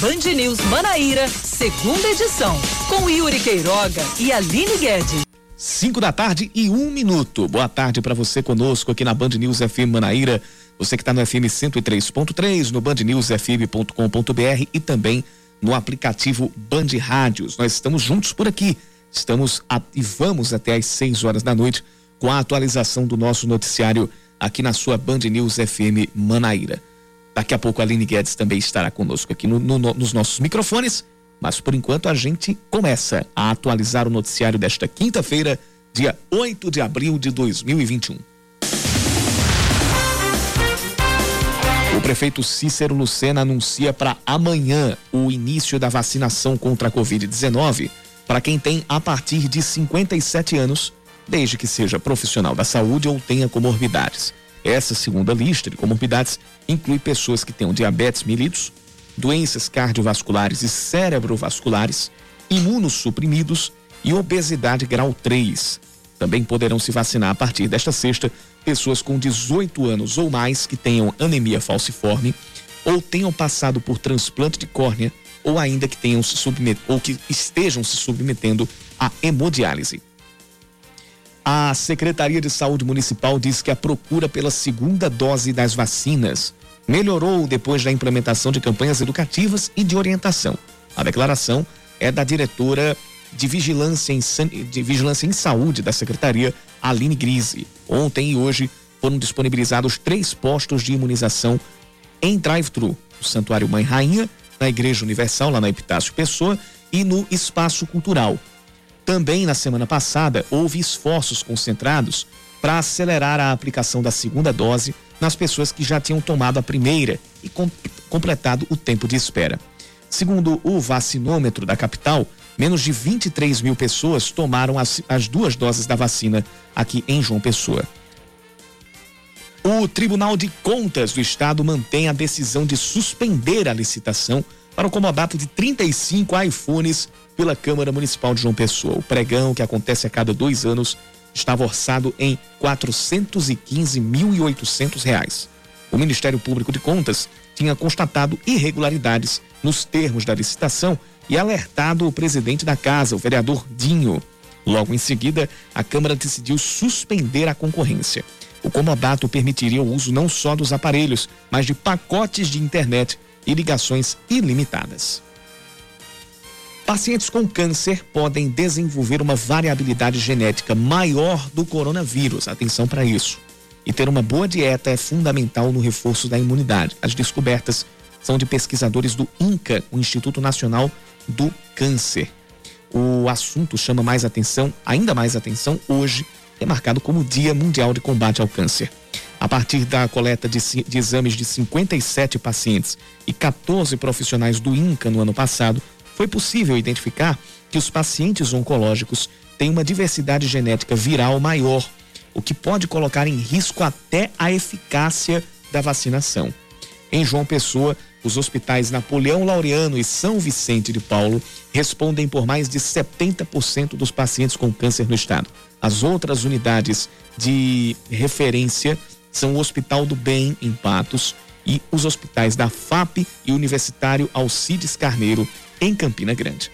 Band News Manaíra, segunda edição, com Yuri Queiroga e Aline Guedes. 5 da tarde e um minuto. Boa tarde para você conosco aqui na Band News FM Manaíra. Você que está no FM 103.3, no bandnewsfm.com.br e também no aplicativo Band Rádios. Nós estamos juntos por aqui. Estamos a, e vamos até às 6 horas da noite com a atualização do nosso noticiário aqui na sua Band News FM Manaíra. Daqui a pouco a Aline Guedes também estará conosco aqui no, no, nos nossos microfones, mas por enquanto a gente começa a atualizar o noticiário desta quinta-feira, dia 8 de abril de 2021. O prefeito Cícero Lucena anuncia para amanhã o início da vacinação contra a Covid-19 para quem tem a partir de 57 anos, desde que seja profissional da saúde ou tenha comorbidades. Essa segunda lista de comorbidades inclui pessoas que tenham diabetes mellitus, doenças cardiovasculares e cerebrovasculares, imunossuprimidos e obesidade grau 3. Também poderão se vacinar a partir desta sexta pessoas com 18 anos ou mais que tenham anemia falciforme ou tenham passado por transplante de córnea ou ainda que tenham se submet ou que estejam se submetendo à hemodiálise. A Secretaria de Saúde Municipal diz que a procura pela segunda dose das vacinas melhorou depois da implementação de campanhas educativas e de orientação. A declaração é da diretora de Vigilância em, de Vigilância em Saúde da Secretaria, Aline Grise. Ontem e hoje foram disponibilizados três postos de imunização em drive-thru, no Santuário Mãe Rainha, na Igreja Universal, lá na Epitácio Pessoa, e no Espaço Cultural. Também na semana passada houve esforços concentrados para acelerar a aplicação da segunda dose nas pessoas que já tinham tomado a primeira e com, completado o tempo de espera. Segundo o vacinômetro da capital, menos de 23 mil pessoas tomaram as, as duas doses da vacina aqui em João Pessoa. O Tribunal de Contas do Estado mantém a decisão de suspender a licitação para o comodato de 35 iPhones pela Câmara Municipal de João Pessoa. O pregão, que acontece a cada dois anos, estava orçado em R$ 415.800. O Ministério Público de Contas tinha constatado irregularidades nos termos da licitação e alertado o presidente da casa, o vereador Dinho. Logo em seguida, a Câmara decidiu suspender a concorrência. O comodato permitiria o uso não só dos aparelhos, mas de pacotes de internet e ligações ilimitadas. Pacientes com câncer podem desenvolver uma variabilidade genética maior do coronavírus. Atenção para isso. E ter uma boa dieta é fundamental no reforço da imunidade. As descobertas são de pesquisadores do INCA, o Instituto Nacional do Câncer. O assunto chama mais atenção, ainda mais atenção, hoje é marcado como Dia Mundial de Combate ao Câncer. A partir da coleta de, de exames de 57 pacientes e 14 profissionais do INCA no ano passado, foi possível identificar que os pacientes oncológicos têm uma diversidade genética viral maior, o que pode colocar em risco até a eficácia da vacinação. Em João Pessoa, os hospitais Napoleão Laureano e São Vicente de Paulo respondem por mais de 70% dos pacientes com câncer no estado. As outras unidades de referência são o Hospital do Bem, em Patos, e os hospitais da FAP e Universitário Alcides Carneiro, em Campina Grande.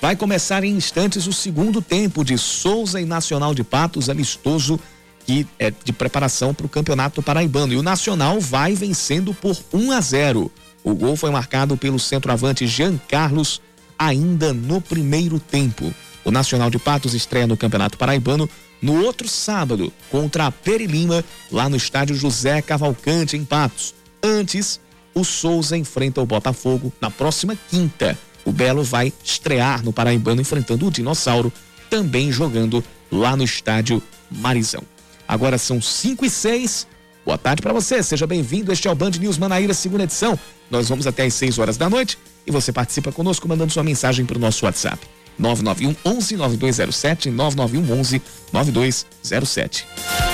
Vai começar em instantes o segundo tempo de Souza e Nacional de Patos, amistoso que é de preparação para o Campeonato Paraibano. E o Nacional vai vencendo por 1 a 0. O gol foi marcado pelo centroavante Jean Carlos ainda no primeiro tempo. O Nacional de Patos estreia no Campeonato Paraibano no outro sábado contra a Peri Lima, lá no estádio José Cavalcante, em Patos. Antes, o Souza enfrenta o Botafogo na próxima quinta. O Belo vai estrear no Paraibano enfrentando o Dinossauro, também jogando lá no estádio Marizão. Agora são 5 e 6. Boa tarde para você, seja bem-vindo. Este é o Band News Manaíra, segunda edição. Nós vamos até às 6 horas da noite e você participa conosco mandando sua mensagem para o nosso WhatsApp. 991 11 9207 991 11 9207.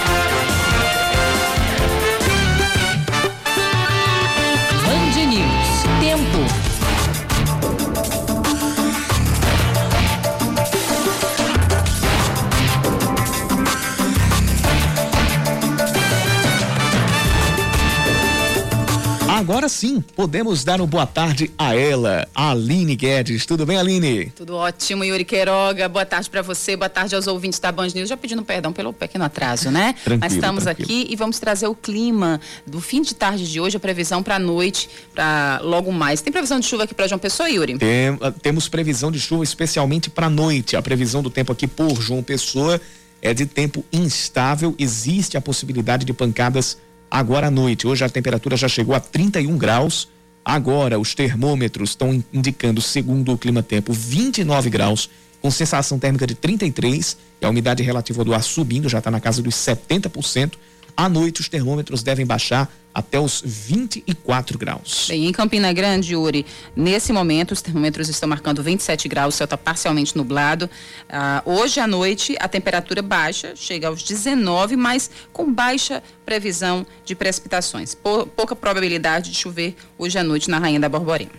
Agora sim, podemos dar uma boa tarde a ela, a Aline Guedes. Tudo bem, Aline? Tudo ótimo, Yuri Queiroga. Boa tarde para você, boa tarde aos ouvintes da Band News. Já pedindo perdão pelo pequeno atraso, né? Tranquilo, Mas estamos tranquilo. aqui e vamos trazer o clima do fim de tarde de hoje, a previsão para a noite, para logo mais. Tem previsão de chuva aqui para João Pessoa, Yuri? Tem, ah, temos previsão de chuva especialmente para noite. A previsão do tempo aqui por João Pessoa é de tempo instável. Existe a possibilidade de pancadas agora à noite. Hoje a temperatura já chegou a 31 graus. Agora os termômetros estão in- indicando, segundo o clima tempo, 29 graus, com sensação térmica de 33 e a umidade relativa do ar subindo, já está na casa dos 70%. À noite os termômetros devem baixar até os 24 graus. Bem, em Campina Grande, Yuri, nesse momento os termômetros estão marcando 27 graus, o céu está parcialmente nublado. Ah, hoje à noite a temperatura baixa, chega aos 19, mas com baixa previsão de precipitações. Pou- pouca probabilidade de chover hoje à noite na Rainha da Borborema.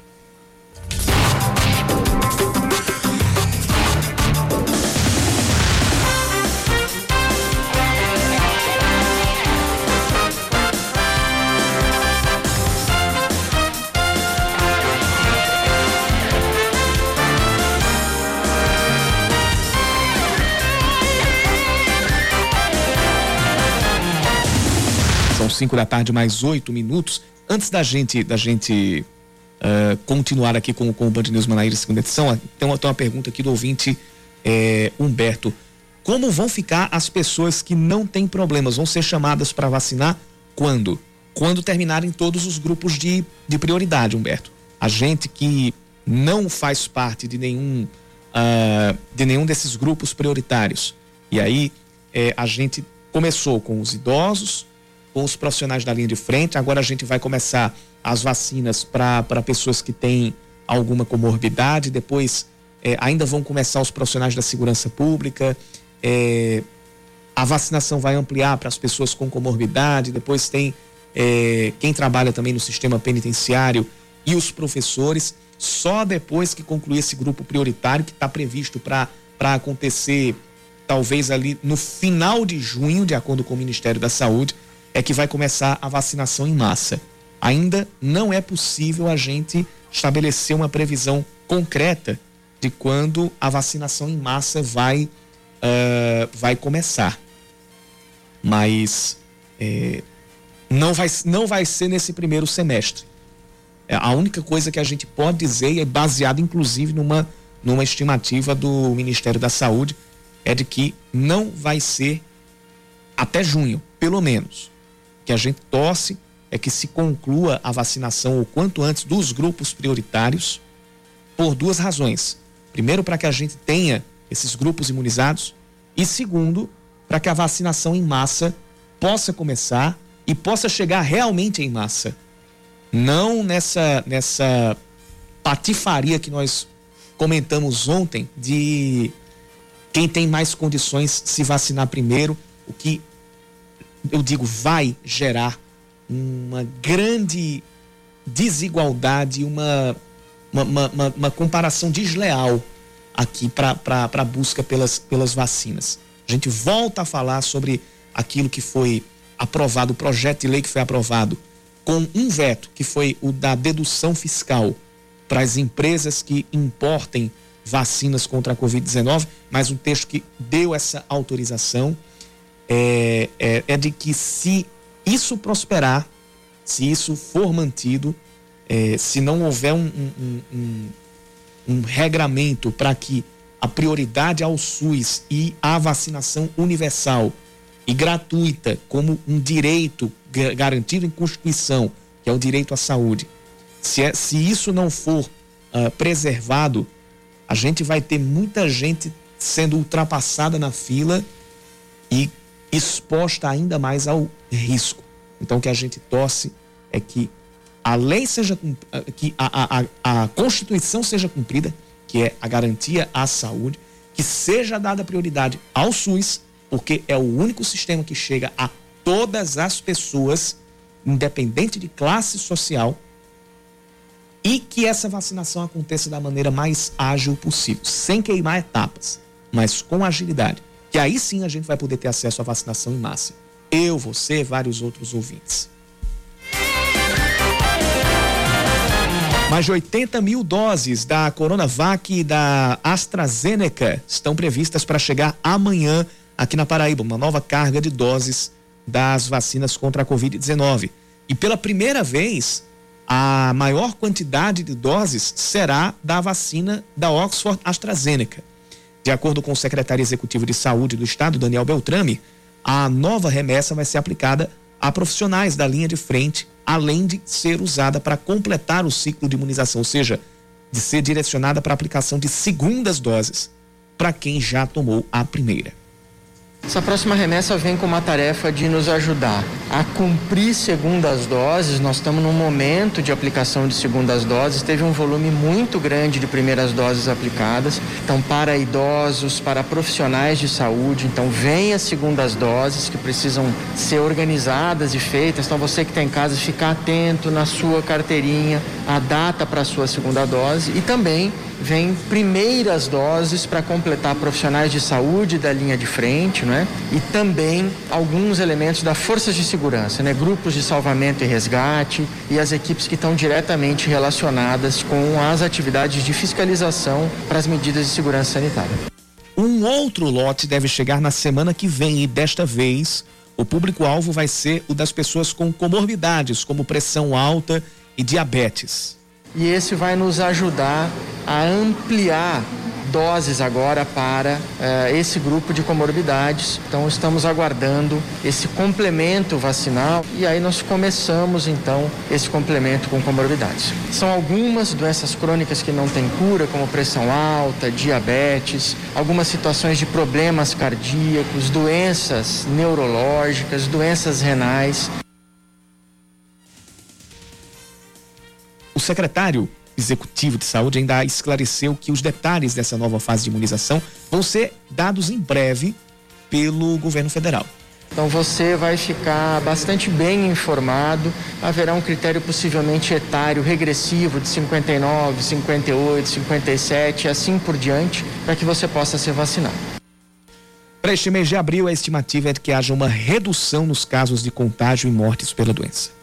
5 da tarde, mais oito minutos. Antes da gente, da gente ah, continuar aqui com, com o Band News Manaíra segunda edição, ah, tem uma, tem uma pergunta aqui do ouvinte eh, Humberto. Como vão ficar as pessoas que não têm problemas? Vão ser chamadas para vacinar quando? Quando terminarem todos os grupos de, de prioridade, Humberto. A gente que não faz parte de nenhum, ah, de nenhum desses grupos prioritários. E aí eh, a gente começou com os idosos, com os profissionais da linha de frente. Agora a gente vai começar as vacinas para pessoas que têm alguma comorbidade. Depois eh, ainda vão começar os profissionais da segurança pública. Eh, a vacinação vai ampliar para as pessoas com comorbidade. Depois tem eh, quem trabalha também no sistema penitenciário e os professores. Só depois que concluir esse grupo prioritário que está previsto para acontecer talvez ali no final de junho, de acordo com o Ministério da Saúde, é que vai começar a vacinação em massa. Ainda não é possível a gente estabelecer uma previsão concreta de quando a vacinação em massa vai, ah, vai começar. Mas eh, não, vai, não vai ser nesse primeiro semestre. É, a única coisa que a gente pode dizer, e é baseado inclusive numa, numa estimativa do Ministério da Saúde, é de que não vai ser até junho, pelo menos. Que a gente torce é que se conclua a vacinação o quanto antes dos grupos prioritários, por duas razões. Primeiro, para que a gente tenha esses grupos imunizados, e segundo, para que a vacinação em massa possa começar e possa chegar realmente em massa. Não nessa, nessa patifaria que nós comentamos ontem de quem tem mais condições se vacinar primeiro, o que eu digo vai gerar uma grande desigualdade, uma, uma, uma, uma- comparação desleal aqui para a busca pelas, pelas vacinas. A gente volta a falar sobre aquilo que foi aprovado, o projeto de lei que foi aprovado, com um veto, que foi o da dedução fiscal para as empresas que importem vacinas contra a Covid-19, mas um texto que deu essa autorização é, é, é de que se isso prosperar, se isso for mantido, é, se não houver um, um- um- um- regramento para que a prioridade ao SUS e à vacinação universal e gratuita como um direito ga- garantido em Constituição, que é o direito à saúde, se, é- se isso não for ah, preservado, a gente vai ter muita gente sendo ultrapassada na fila e exposta ainda mais ao risco. Então, o que a gente torce é que a lei seja ah, que a, a, a Constituição seja cumprida, que é a garantia à saúde, que seja dada prioridade ao SUS, porque é o único sistema que chega a todas as pessoas, independente de classe social, e que essa vacinação aconteça da maneira mais ágil possível, sem queimar etapas, mas com agilidade. Que aí sim a gente vai poder ter acesso à vacinação em massa. Eu, você, vários outros ouvintes. Mais de 80 mil doses da Coronavac e da AstraZeneca estão previstas para chegar amanhã aqui na Paraíba. Uma nova carga de doses das vacinas contra a Covid-19. E pela primeira vez, a maior quantidade de doses será da vacina da Oxford AstraZeneca. De acordo com o secretário executivo de saúde do estado, Daniel Beltrame, a nova remessa vai ser aplicada a profissionais da linha de frente além de ser usada para completar o ciclo de imunização, ou seja, de ser direcionada para aplicação de segundas doses para quem já tomou a primeira. Essa próxima remessa vem com uma tarefa de nos ajudar a cumprir segundas doses. Nós estamos num momento de aplicação de segundas doses, teve um volume muito grande de primeiras doses aplicadas. Então, para idosos, para profissionais de saúde, então vem as segundas doses que precisam ser organizadas e feitas. Então, você que está em casa, ficar atento na sua carteirinha, a data para a sua segunda dose e também vem primeiras doses para completar profissionais de saúde da linha de frente, né? E também alguns elementos da forças de segurança, né? Grupos de salvamento e resgate e as equipes que estão diretamente relacionadas com as atividades de fiscalização para as medidas de segurança sanitária. Um outro lote deve chegar na semana que vem e desta vez o público-alvo vai ser o das pessoas com comorbidades, como pressão alta e diabetes e esse vai nos ajudar a ampliar doses agora para uh, esse grupo de comorbidades. Então estamos aguardando esse complemento vacinal e aí nós começamos então esse complemento com comorbidades. São algumas doenças crônicas que não têm cura, como pressão alta, diabetes, algumas situações de problemas cardíacos, doenças neurológicas, doenças renais. O secretário executivo de saúde ainda esclareceu que os detalhes dessa nova fase de imunização vão ser dados em breve pelo governo federal. Então você vai ficar bastante bem informado. Haverá um critério possivelmente etário regressivo de 59, 58, 57 e assim por diante, para que você possa ser vacinado. Para este mês de abril, a estimativa é de que haja uma redução nos casos de contágio e mortes pela doença.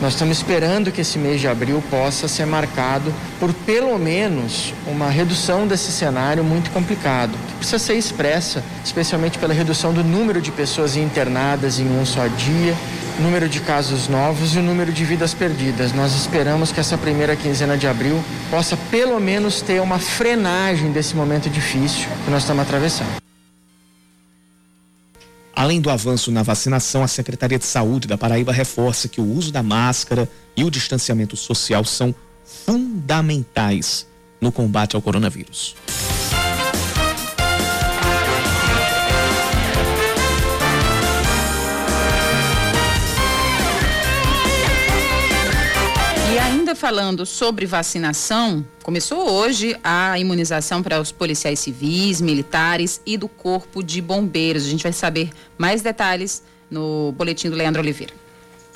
Nós estamos esperando que esse mês de abril possa ser marcado por pelo menos uma redução desse cenário muito complicado, que precisa ser expressa, especialmente pela redução do número de pessoas internadas em um só dia, número de casos novos e o número de vidas perdidas. Nós esperamos que essa primeira quinzena de abril possa pelo menos ter uma frenagem desse momento difícil que nós estamos atravessando. Além do avanço na vacinação, a Secretaria de Saúde da Paraíba reforça que o uso da máscara e o distanciamento social são fundamentais no combate ao coronavírus. Falando sobre vacinação, começou hoje a imunização para os policiais civis, militares e do Corpo de Bombeiros. A gente vai saber mais detalhes no boletim do Leandro Oliveira.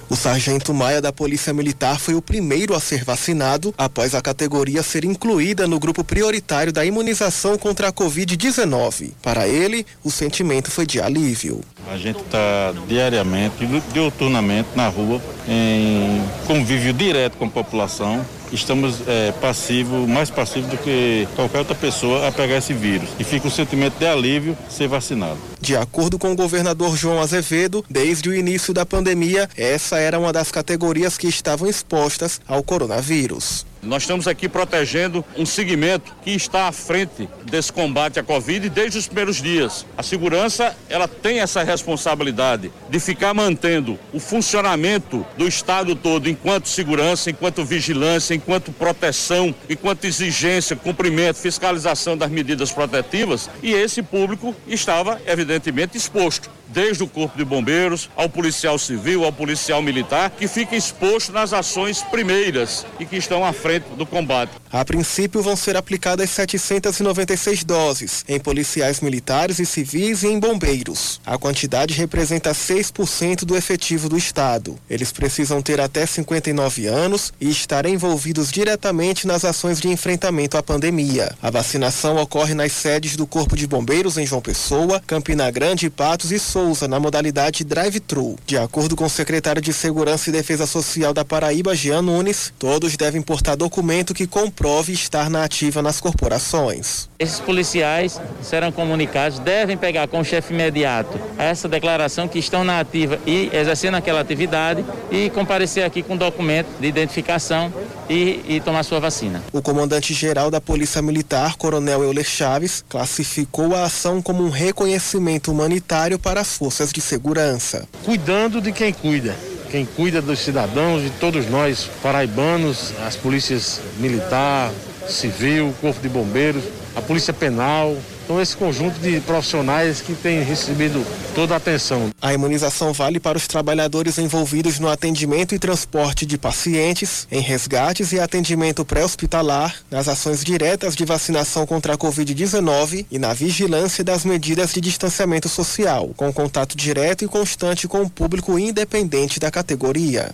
O sargento Maia da Polícia Militar foi o primeiro a ser vacinado após a categoria ser incluída no grupo prioritário da imunização contra a Covid-19. Para ele, o sentimento foi de alívio. A gente está diariamente, diuturnamente na rua, em convívio direto com a população, estamos é, passivo, mais passivo do que qualquer outra pessoa a pegar esse vírus. E fica um sentimento de alívio ser vacinado. De acordo com o governador João Azevedo, desde o início da pandemia, essa era uma das categorias que estavam expostas ao coronavírus. Nós estamos aqui protegendo um segmento que está à frente desse combate à Covid desde os primeiros dias. A segurança, ela tem essa responsabilidade de ficar mantendo o funcionamento do Estado todo enquanto segurança, enquanto vigilância, enquanto proteção, enquanto exigência, cumprimento, fiscalização das medidas protetivas e esse público estava evidentemente exposto desde o Corpo de Bombeiros, ao policial civil, ao policial militar, que fica exposto nas ações primeiras e que estão à frente do combate. A princípio vão ser aplicadas 796 doses em policiais militares e civis e em bombeiros. A quantidade representa 6% do efetivo do Estado. Eles precisam ter até 59 anos e estar envolvidos diretamente nas ações de enfrentamento à pandemia. A vacinação ocorre nas sedes do Corpo de Bombeiros em João Pessoa, Campina Grande, Patos e Souza Souza na modalidade drive-thru. De acordo com o secretário de Segurança e Defesa Social da Paraíba, Jean Nunes, todos devem portar documento que comprove estar na ativa nas corporações. Esses policiais serão comunicados, devem pegar com o chefe imediato essa declaração que estão na ativa e exercendo aquela atividade e comparecer aqui com documento de identificação e, e tomar sua vacina. O comandante-geral da Polícia Militar, Coronel Euler Chaves, classificou a ação como um reconhecimento humanitário para as forças de segurança. Cuidando de quem cuida quem cuida dos cidadãos, de todos nós paraibanos, as polícias militar, civil, corpo de bombeiros, a polícia penal, então, esse conjunto de profissionais que tem recebido toda a atenção. A imunização vale para os trabalhadores envolvidos no atendimento e transporte de pacientes, em resgates e atendimento pré-hospitalar, nas ações diretas de vacinação contra a Covid-19 e na vigilância das medidas de distanciamento social, com contato direto e constante com o público independente da categoria.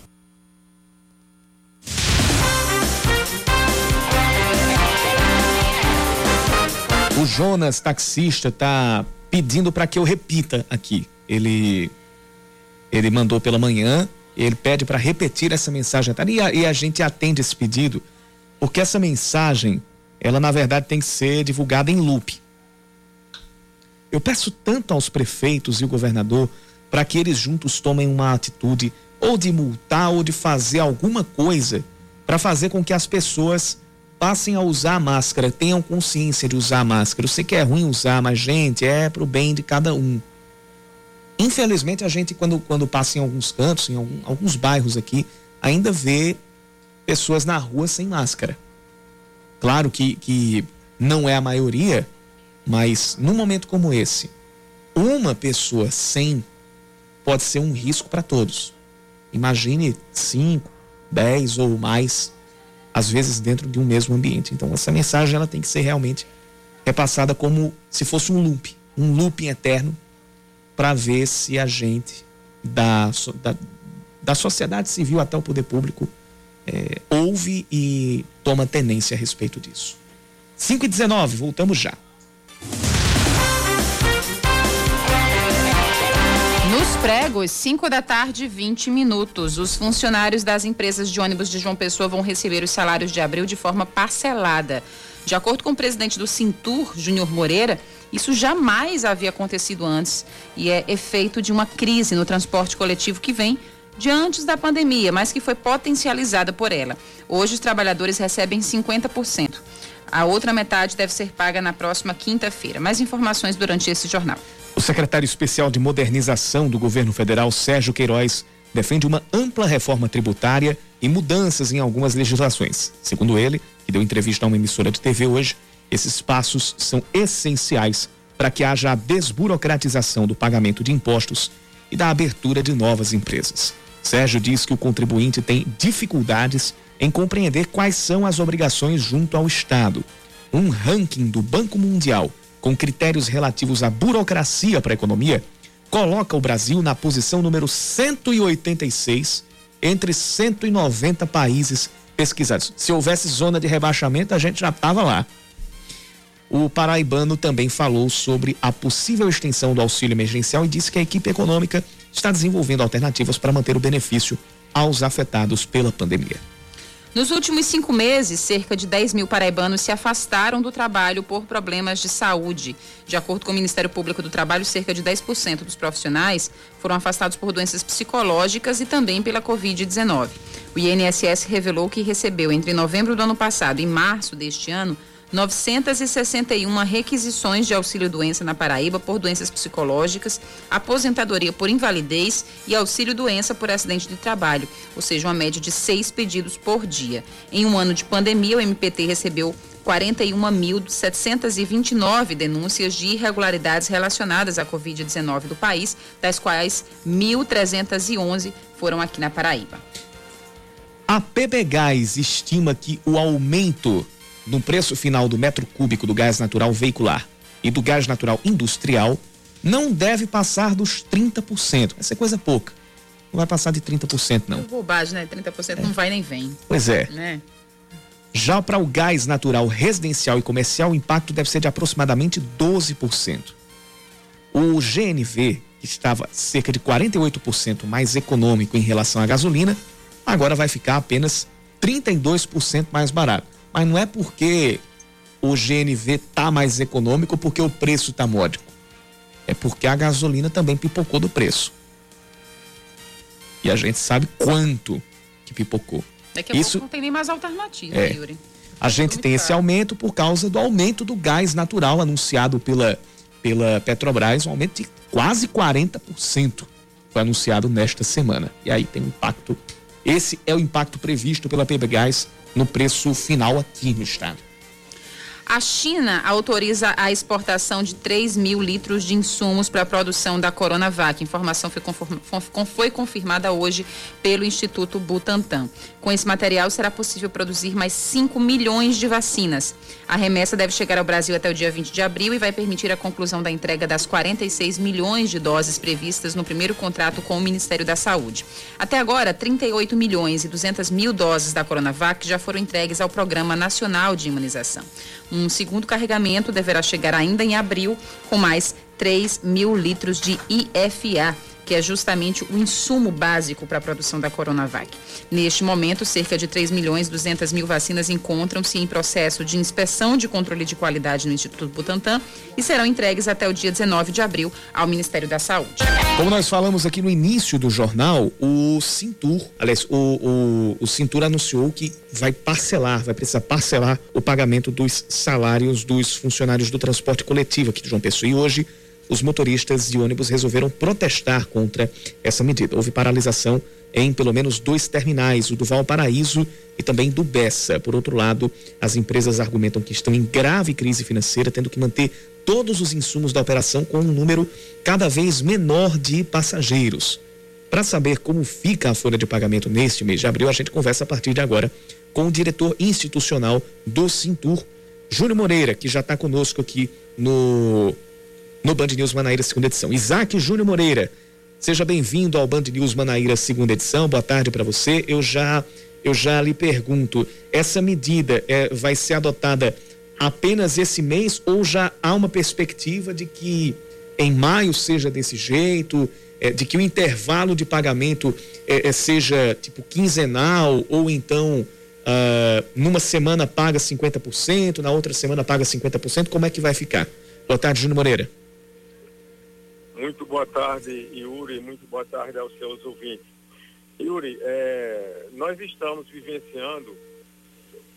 O Jonas, taxista, tá pedindo para que eu repita aqui. Ele ele mandou pela manhã, ele pede para repetir essa mensagem e a, e a gente atende esse pedido, porque essa mensagem, ela na verdade tem que ser divulgada em loop. Eu peço tanto aos prefeitos e o governador para que eles juntos tomem uma atitude ou de multar ou de fazer alguma coisa para fazer com que as pessoas passem a usar a máscara, tenham consciência de usar a máscara. Eu sei que é ruim usar, mas, gente, é pro bem de cada um. Infelizmente, a gente, quando, quando passa em alguns cantos, em algum, alguns bairros aqui, ainda vê pessoas na rua sem máscara. Claro que, que não é a maioria, mas num momento como esse, uma pessoa sem pode ser um risco para todos. Imagine cinco, dez ou mais às vezes dentro de um mesmo ambiente. Então essa mensagem ela tem que ser realmente repassada como se fosse um loop, um looping eterno para ver se a gente da, da, da, sociedade civil até o poder público é, ouve e toma tenência a respeito disso. 5 e 19, voltamos já. Pregos, 5 da tarde, 20 minutos. Os funcionários das empresas de ônibus de João Pessoa vão receber os salários de abril de forma parcelada. De acordo com o presidente do Cintur, Júnior Moreira, isso jamais havia acontecido antes e é efeito de uma crise no transporte coletivo que vem de antes da pandemia, mas que foi potencializada por ela. Hoje os trabalhadores recebem 50%. A outra metade deve ser paga na próxima quinta-feira. Mais informações durante esse jornal. O secretário especial de modernização do governo federal, Sérgio Queiroz, defende uma ampla reforma tributária e mudanças em algumas legislações. Segundo ele, que deu entrevista a uma emissora de TV hoje, esses passos são essenciais para que haja a desburocratização do pagamento de impostos e da abertura de novas empresas. Sérgio diz que o contribuinte tem dificuldades em compreender quais são as obrigações junto ao Estado. Um ranking do Banco Mundial com critérios relativos à burocracia para a economia, coloca o Brasil na posição número 186 entre 190 países pesquisados. Se houvesse zona de rebaixamento, a gente já estava lá. O paraibano também falou sobre a possível extensão do auxílio emergencial e disse que a equipe econômica está desenvolvendo alternativas para manter o benefício aos afetados pela pandemia. Nos últimos cinco meses, cerca de 10 mil paraibanos se afastaram do trabalho por problemas de saúde. De acordo com o Ministério Público do Trabalho, cerca de 10% dos profissionais foram afastados por doenças psicológicas e também pela Covid-19. O INSS revelou que recebeu entre novembro do ano passado e março deste ano 961 requisições de auxílio-doença na Paraíba por doenças psicológicas, aposentadoria por invalidez e auxílio-doença por acidente de trabalho, ou seja, uma média de seis pedidos por dia. Em um ano de pandemia, o MPT recebeu 41.729 denúncias de irregularidades relacionadas à Covid-19 do país, das quais 1.311 foram aqui na Paraíba. A PBGás estima que o aumento no preço final do metro cúbico do gás natural veicular e do gás natural industrial não deve passar dos 30%. Essa é coisa pouca. Não vai passar de 30%, não. É bobagem, né? 30% é. não vai nem vem. Pois é. Né? Já para o gás natural residencial e comercial, o impacto deve ser de aproximadamente 12%. O GNV que estava cerca de 48% mais econômico em relação à gasolina, agora vai ficar apenas 32% mais barato. Mas não é porque o GNV tá mais econômico porque o preço tá módico. É porque a gasolina também pipocou do preço. E a gente sabe quanto que pipocou. Daqui a Isso, pouco não tem nem mais alternativa, é, Yuri. A gente tem esse aumento por causa do aumento do gás natural anunciado pela, pela Petrobras, um aumento de quase 40%. Foi anunciado nesta semana. E aí tem um impacto. Esse é o impacto previsto pela PBGás no preço final aqui no estado. A China autoriza a exportação de 3 mil litros de insumos para a produção da Coronavac. Informação foi, foi, confirmada hoje pelo Instituto Butantan. Com esse material, será possível produzir mais 5 milhões de vacinas. A remessa deve chegar ao Brasil até o dia 20 de abril e vai permitir a conclusão da entrega das 46 milhões de doses previstas no primeiro contrato com o Ministério da Saúde. Até agora, 38 milhões e 200 mil doses da Coronavac já foram entregues ao Programa Nacional de Imunização. Um segundo carregamento deverá chegar ainda em abril, com mais 3 mil litros de IFA que é justamente o insumo básico para a produção da Coronavac. Neste momento, cerca de 3 milhões e 200 mil vacinas encontram-se em processo de inspeção de controle de qualidade no Instituto Butantan e serão entregues até o dia 19 de abril ao Ministério da Saúde. Como nós falamos aqui no início do jornal, o Cintur, aliás, o, o, o Cintur anunciou que vai parcelar, vai precisar parcelar o pagamento dos salários dos funcionários do transporte coletivo aqui de João Pessoa. E hoje os motoristas de ônibus resolveram protestar contra essa medida. Houve paralisação em pelo menos dois terminais, o do Valparaíso e também do Bessa. Por outro lado, as empresas argumentam que estão em grave crise financeira, tendo que manter todos os insumos da operação com um número cada vez menor de passageiros. Para saber como fica a folha de pagamento neste mês de abril, a gente conversa a partir de agora com o diretor institucional do Cintur, Júnior Moreira, que já está conosco aqui no no Band News Manaíra, segunda edição. Isaac Júnior Moreira, seja bem-vindo ao Band News Manaíra, segunda edição. Boa tarde para você. Eu já, eu já lhe pergunto, essa medida é, vai ser adotada apenas esse mês ou já há uma perspectiva de que em maio seja desse jeito, é, de que o intervalo de pagamento é, é seja tipo quinzenal ou então uh, numa semana paga 50%, na outra semana paga 50%, como é que vai ficar? Boa tarde, Júnior Moreira. Muito boa tarde, Yuri. Muito boa tarde aos seus ouvintes. Yuri, é, nós estamos vivenciando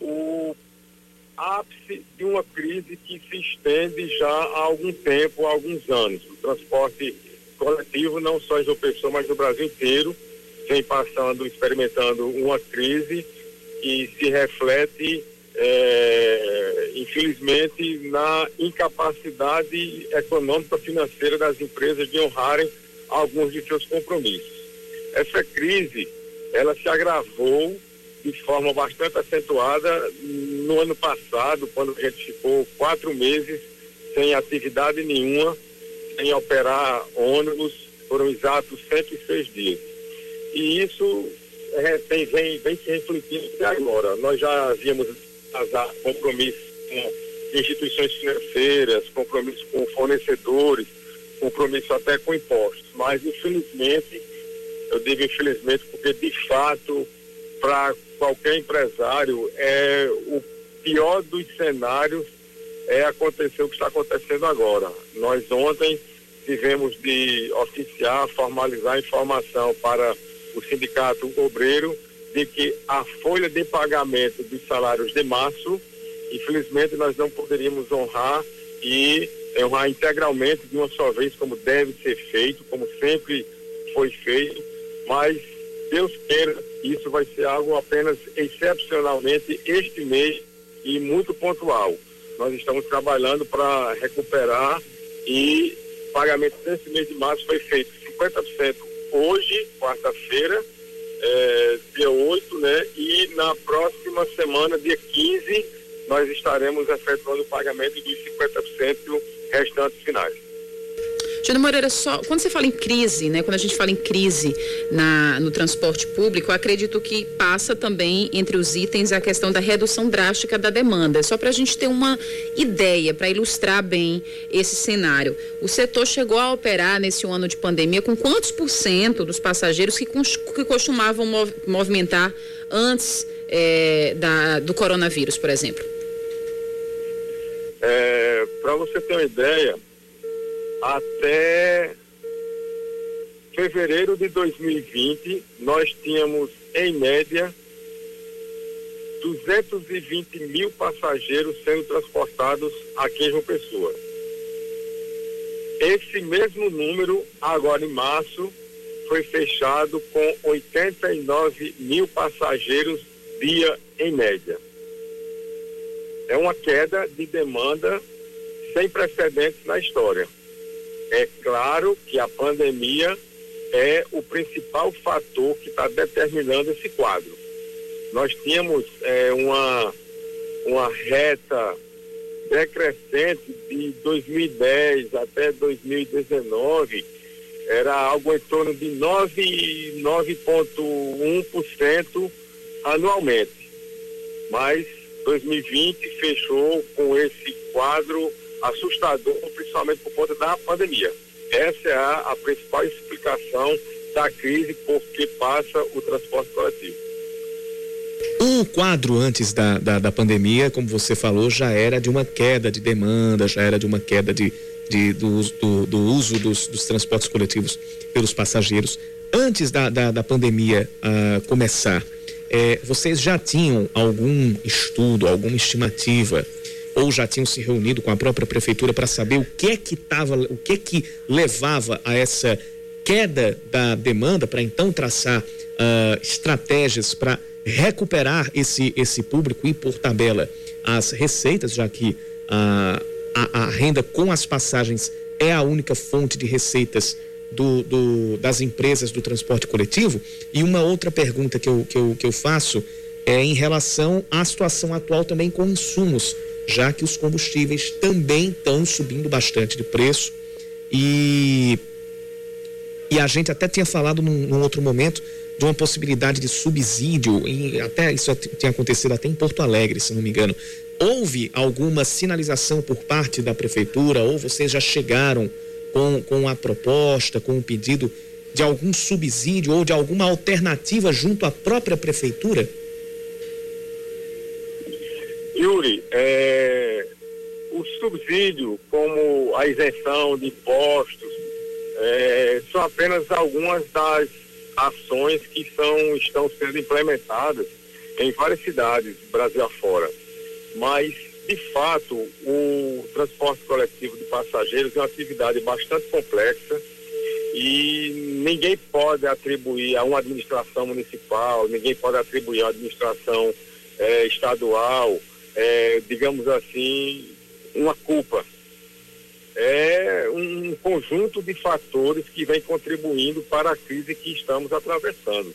o ápice de uma crise que se estende já há algum tempo, há alguns anos. O transporte coletivo, não só em Pessoa, mas no Brasil inteiro, vem passando, experimentando uma crise que se reflete é, infelizmente, na incapacidade econômica financeira das empresas de honrarem alguns de seus compromissos. Essa crise, ela se agravou de forma bastante acentuada no ano passado, quando a gente ficou quatro meses sem atividade nenhuma, sem operar ônibus, foram exatos 106 dias. E isso é, tem, vem, vem se refletindo até agora. Nós já havíamos compromissos com instituições financeiras, compromissos com fornecedores, compromisso até com impostos. Mas, infelizmente, eu digo infelizmente porque, de fato, para qualquer empresário, é o pior dos cenários é acontecer o que está acontecendo agora. Nós ontem tivemos de oficiar, formalizar a informação para o Sindicato Obreiro de que a folha de pagamento dos salários de março, infelizmente, nós não poderíamos honrar e honrar integralmente de uma só vez, como deve ser feito, como sempre foi feito, mas Deus queira, isso vai ser algo apenas excepcionalmente este mês e muito pontual. Nós estamos trabalhando para recuperar e pagamento desse mês de março foi feito 50% hoje, quarta-feira, é, dia 8, né? E na próxima semana, dia 15, nós estaremos efetuando o pagamento dos 50% restantes finais. Júnior Moreira, só, quando você fala em crise, né, quando a gente fala em crise na, no transporte público, acredito que passa também entre os itens a questão da redução drástica da demanda. Só para a gente ter uma ideia, para ilustrar bem esse cenário. O setor chegou a operar nesse ano de pandemia com quantos por cento dos passageiros que, que costumavam mov, movimentar antes é, da, do coronavírus, por exemplo? É, Para você ter uma ideia, até fevereiro de 2020, nós tínhamos, em média, 220 mil passageiros sendo transportados aqui em João Pessoa. Esse mesmo número, agora em março, foi fechado com 89 mil passageiros dia em média. É uma queda de demanda sem precedentes na história. É claro que a pandemia é o principal fator que está determinando esse quadro. Nós tínhamos é, uma, uma reta decrescente de 2010 até 2019, era algo em torno de 9,1% anualmente. Mas 2020 fechou com esse quadro assustador, principalmente por conta da pandemia. Essa é a, a principal explicação da crise por que passa o transporte coletivo. Um quadro antes da, da, da, pandemia, como você falou, já era de uma queda de demanda, já era de uma queda de, de do, do, do, uso dos, dos, transportes coletivos pelos passageiros. Antes da, da, da pandemia uh, começar, eh, vocês já tinham algum estudo, alguma estimativa ou já tinham se reunido com a própria prefeitura para saber o que é que tava, o que é que levava a essa queda da demanda para então traçar uh, estratégias para recuperar esse esse público e por tabela as receitas, já que uh, a, a, renda com as passagens é a única fonte de receitas do, do, das empresas do transporte coletivo. E uma outra pergunta que eu, que eu, que eu faço é em relação à situação atual também com insumos já que os combustíveis também estão subindo bastante de preço e e a gente até tinha falado num, num outro momento de uma possibilidade de subsídio, e até isso tinha acontecido até em Porto Alegre, se não me engano. Houve alguma sinalização por parte da prefeitura ou vocês já chegaram com, com a proposta, com o pedido de algum subsídio ou de alguma alternativa junto à própria prefeitura? Yuri, é, o subsídio, como a isenção de impostos, é, são apenas algumas das ações que são, estão sendo implementadas em várias cidades, Brasil afora. Mas, de fato, o transporte coletivo de passageiros é uma atividade bastante complexa e ninguém pode atribuir a uma administração municipal, ninguém pode atribuir a uma administração é, estadual é, digamos assim, uma culpa. É um conjunto de fatores que vem contribuindo para a crise que estamos atravessando.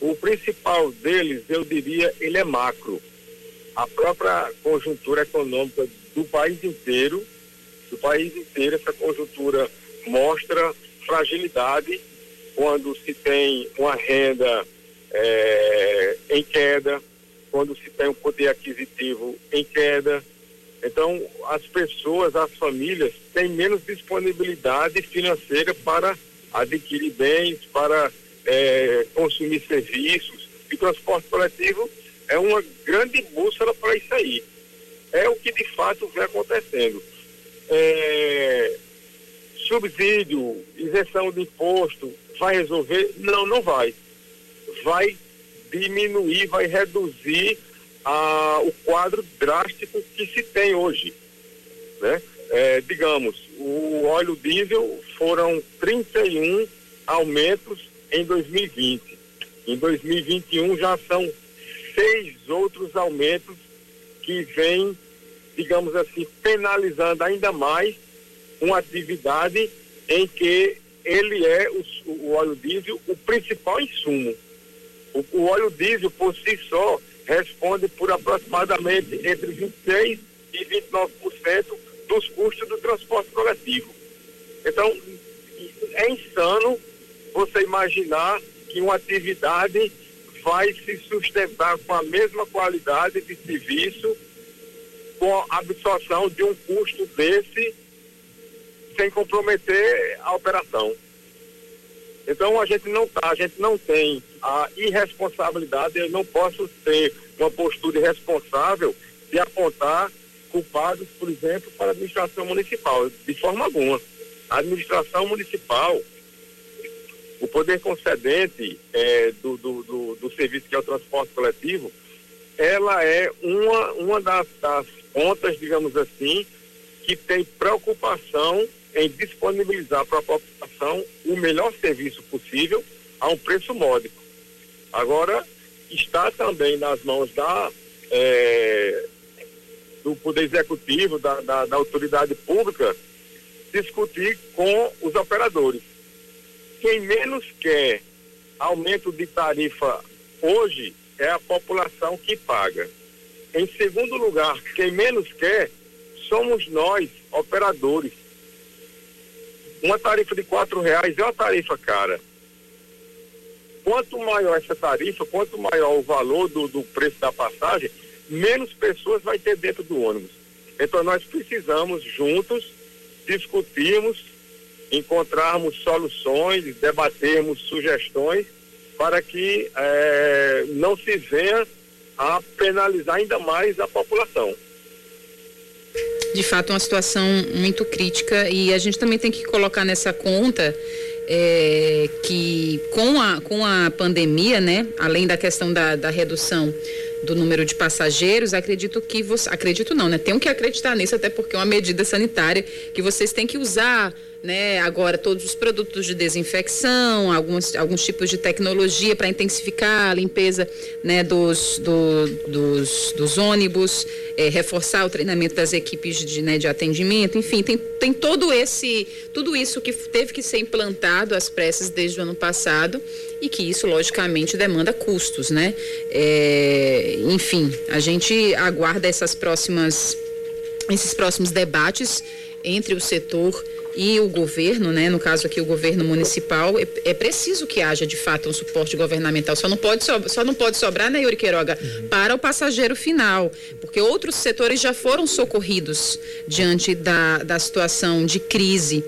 O principal deles, eu diria, ele é macro. A própria conjuntura econômica do país inteiro, do país inteiro, essa conjuntura mostra fragilidade quando se tem uma renda é, em queda, quando se tem um poder aquisitivo em queda. Então, as pessoas, as famílias, têm menos disponibilidade financeira para adquirir bens, para é, consumir serviços. E transporte coletivo é uma grande bússola para isso aí. É o que de fato vem acontecendo. É, subsídio, isenção de imposto, vai resolver? Não, não vai. Vai diminuir, vai reduzir a, o quadro drástico que se tem hoje. Né? É, digamos, o óleo diesel foram 31 aumentos em 2020. Em 2021 já são seis outros aumentos que vêm, digamos assim, penalizando ainda mais uma atividade em que ele é o, o óleo diesel o principal insumo. O, o óleo diesel por si só responde por aproximadamente entre 26% e 29% dos custos do transporte coletivo. Então, é insano você imaginar que uma atividade vai se sustentar com a mesma qualidade de serviço com a absorção de um custo desse sem comprometer a operação. Então a gente não tá, a gente não tem a irresponsabilidade, eu não posso ter uma postura irresponsável de apontar culpados, por exemplo, para a administração municipal, de forma alguma. A administração municipal, o poder concedente é, do, do, do, do, serviço que é o transporte coletivo, ela é uma, uma das, das pontas, digamos assim, que tem preocupação em disponibilizar para a população o melhor serviço possível a um preço módico. Agora, está também nas mãos da, é, do Poder Executivo, da, da, da autoridade pública, discutir com os operadores. Quem menos quer aumento de tarifa hoje é a população que paga. Em segundo lugar, quem menos quer somos nós, operadores. Uma tarifa de quatro reais é uma tarifa cara. Quanto maior essa tarifa, quanto maior o valor do, do preço da passagem, menos pessoas vai ter dentro do ônibus. Então nós precisamos juntos discutirmos, encontrarmos soluções, debatermos sugestões para que eh, não se venha a penalizar ainda mais a população de fato uma situação muito crítica e a gente também tem que colocar nessa conta é, que com a, com a pandemia, né, além da questão da, da redução do número de passageiros, acredito que você. Acredito não, né? Tenho que acreditar nisso, até porque é uma medida sanitária que vocês têm que usar né? Agora todos os produtos de desinfecção, alguns, alguns tipos de tecnologia para intensificar a limpeza, né? Dos, do, dos, dos ônibus, é, reforçar o treinamento das equipes de, né, de atendimento, enfim, tem, tem todo esse, tudo isso que teve que ser implantado às pressas desde o ano passado e que isso logicamente demanda custos, né? É, enfim, a gente aguarda essas próximas, esses próximos debates entre o setor e o governo, né, no caso aqui o governo municipal, é, é, preciso que haja de fato um suporte governamental. Só não pode, so, só não pode sobrar, né, Yuri Queiroga, uhum. para o passageiro final, porque outros setores já foram socorridos diante da, da situação de crise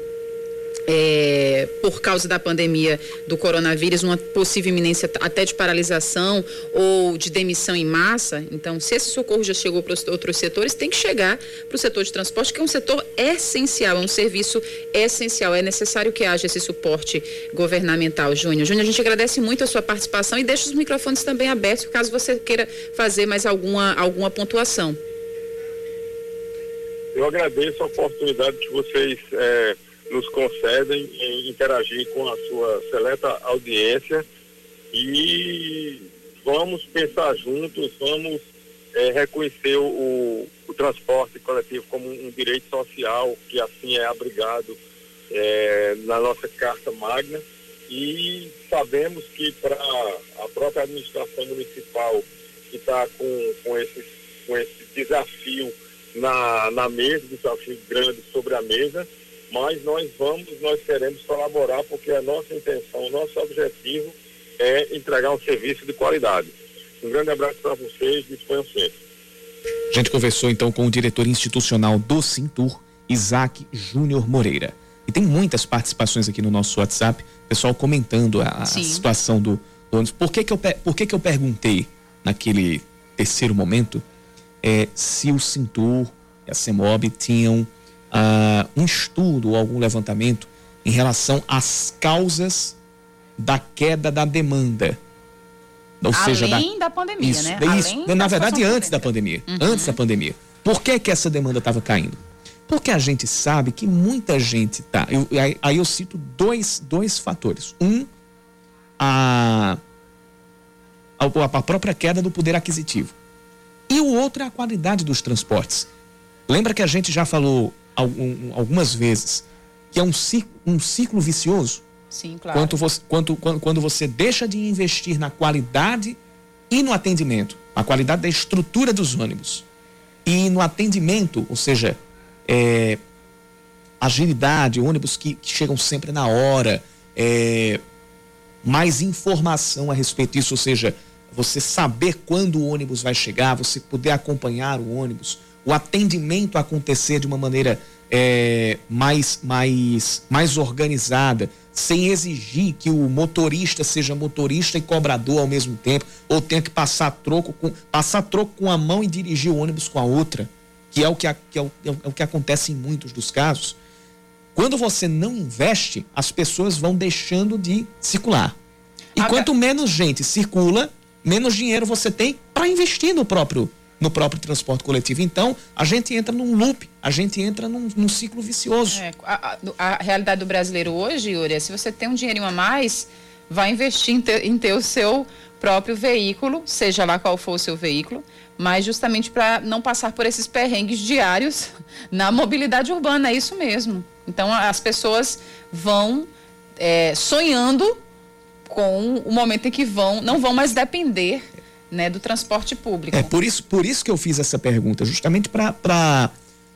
é, por causa da pandemia do coronavírus, uma possível iminência até de paralisação ou de demissão em massa. Então, se esse socorro já chegou para os outros setores, tem que chegar para o setor de transporte, que é um setor essencial, é um serviço essencial. É necessário que haja esse suporte governamental, Júnior. Júnior, a gente agradece muito a sua participação e deixa os microfones também abertos, caso você queira fazer mais alguma, alguma pontuação. Eu agradeço a oportunidade que vocês. É nos concedem em interagir com a sua seleta audiência. E vamos pensar juntos, vamos é, reconhecer o, o, transporte coletivo como um direito social que assim é abrigado é, na nossa Carta Magna. E sabemos que para a própria administração municipal que está com, com, esse, com esse desafio na, na mesa, desafio grande sobre a mesa, mas nós vamos, nós queremos colaborar porque a nossa intenção, o nosso objetivo é entregar um serviço de qualidade. Um grande abraço para vocês, disponham sempre. A gente conversou então com o diretor institucional do Cintur, Isaac Júnior Moreira. E tem muitas participações aqui no nosso WhatsApp, pessoal comentando a, a situação do, do ônibus. Por que que eu, por que que eu perguntei naquele terceiro momento é, se o Cintur e a CEMOB tinham uh, um estudo ou algum levantamento em relação às causas da queda da demanda. Ou Além seja, da, da pandemia, isso, né? Isso, Além na verdade, antes da pandemia. Uhum. Antes da pandemia. Por que, que essa demanda estava caindo? Porque a gente sabe que muita gente tá. Eu, aí, aí, eu cito dois, dois fatores. Um, a, a, a própria queda do poder aquisitivo. E o outro é a qualidade dos transportes. Lembra que a gente já falou algumas vezes que é um ciclo, um ciclo vicioso. Sim, claro. Quanto você, quanto, quando, quando você deixa de investir na qualidade e no atendimento, a qualidade da estrutura dos ônibus e no atendimento, ou seja, é, agilidade, ônibus que, que chegam sempre na hora, é, mais informação a respeito disso, ou seja, você saber quando o ônibus vai chegar, você poder acompanhar o ônibus, o atendimento acontecer de uma maneira é, mais, mais, mais organizada, sem exigir que o motorista seja motorista e cobrador ao mesmo tempo, ou tenha que passar troco com, passar troco com a mão e dirigir o ônibus com a outra, que é o que, que é o, é o que acontece em muitos dos casos. Quando você não investe, as pessoas vão deixando de circular. E quanto menos gente circula, menos dinheiro você tem para investir no próprio no próprio transporte coletivo. Então, a gente entra num loop, a gente entra num, num ciclo vicioso. É, a, a, realidade do brasileiro hoje, Yuri, é se você tem um dinheirinho a mais, vai investir em ter, em ter o seu próprio veículo, seja lá qual for o seu veículo, mas justamente para não passar por esses perrengues diários na mobilidade urbana, é isso mesmo. Então, as pessoas vão é, sonhando com o momento em que vão, não vão mais depender né, do transporte público. É por isso, por isso que eu fiz essa pergunta, justamente para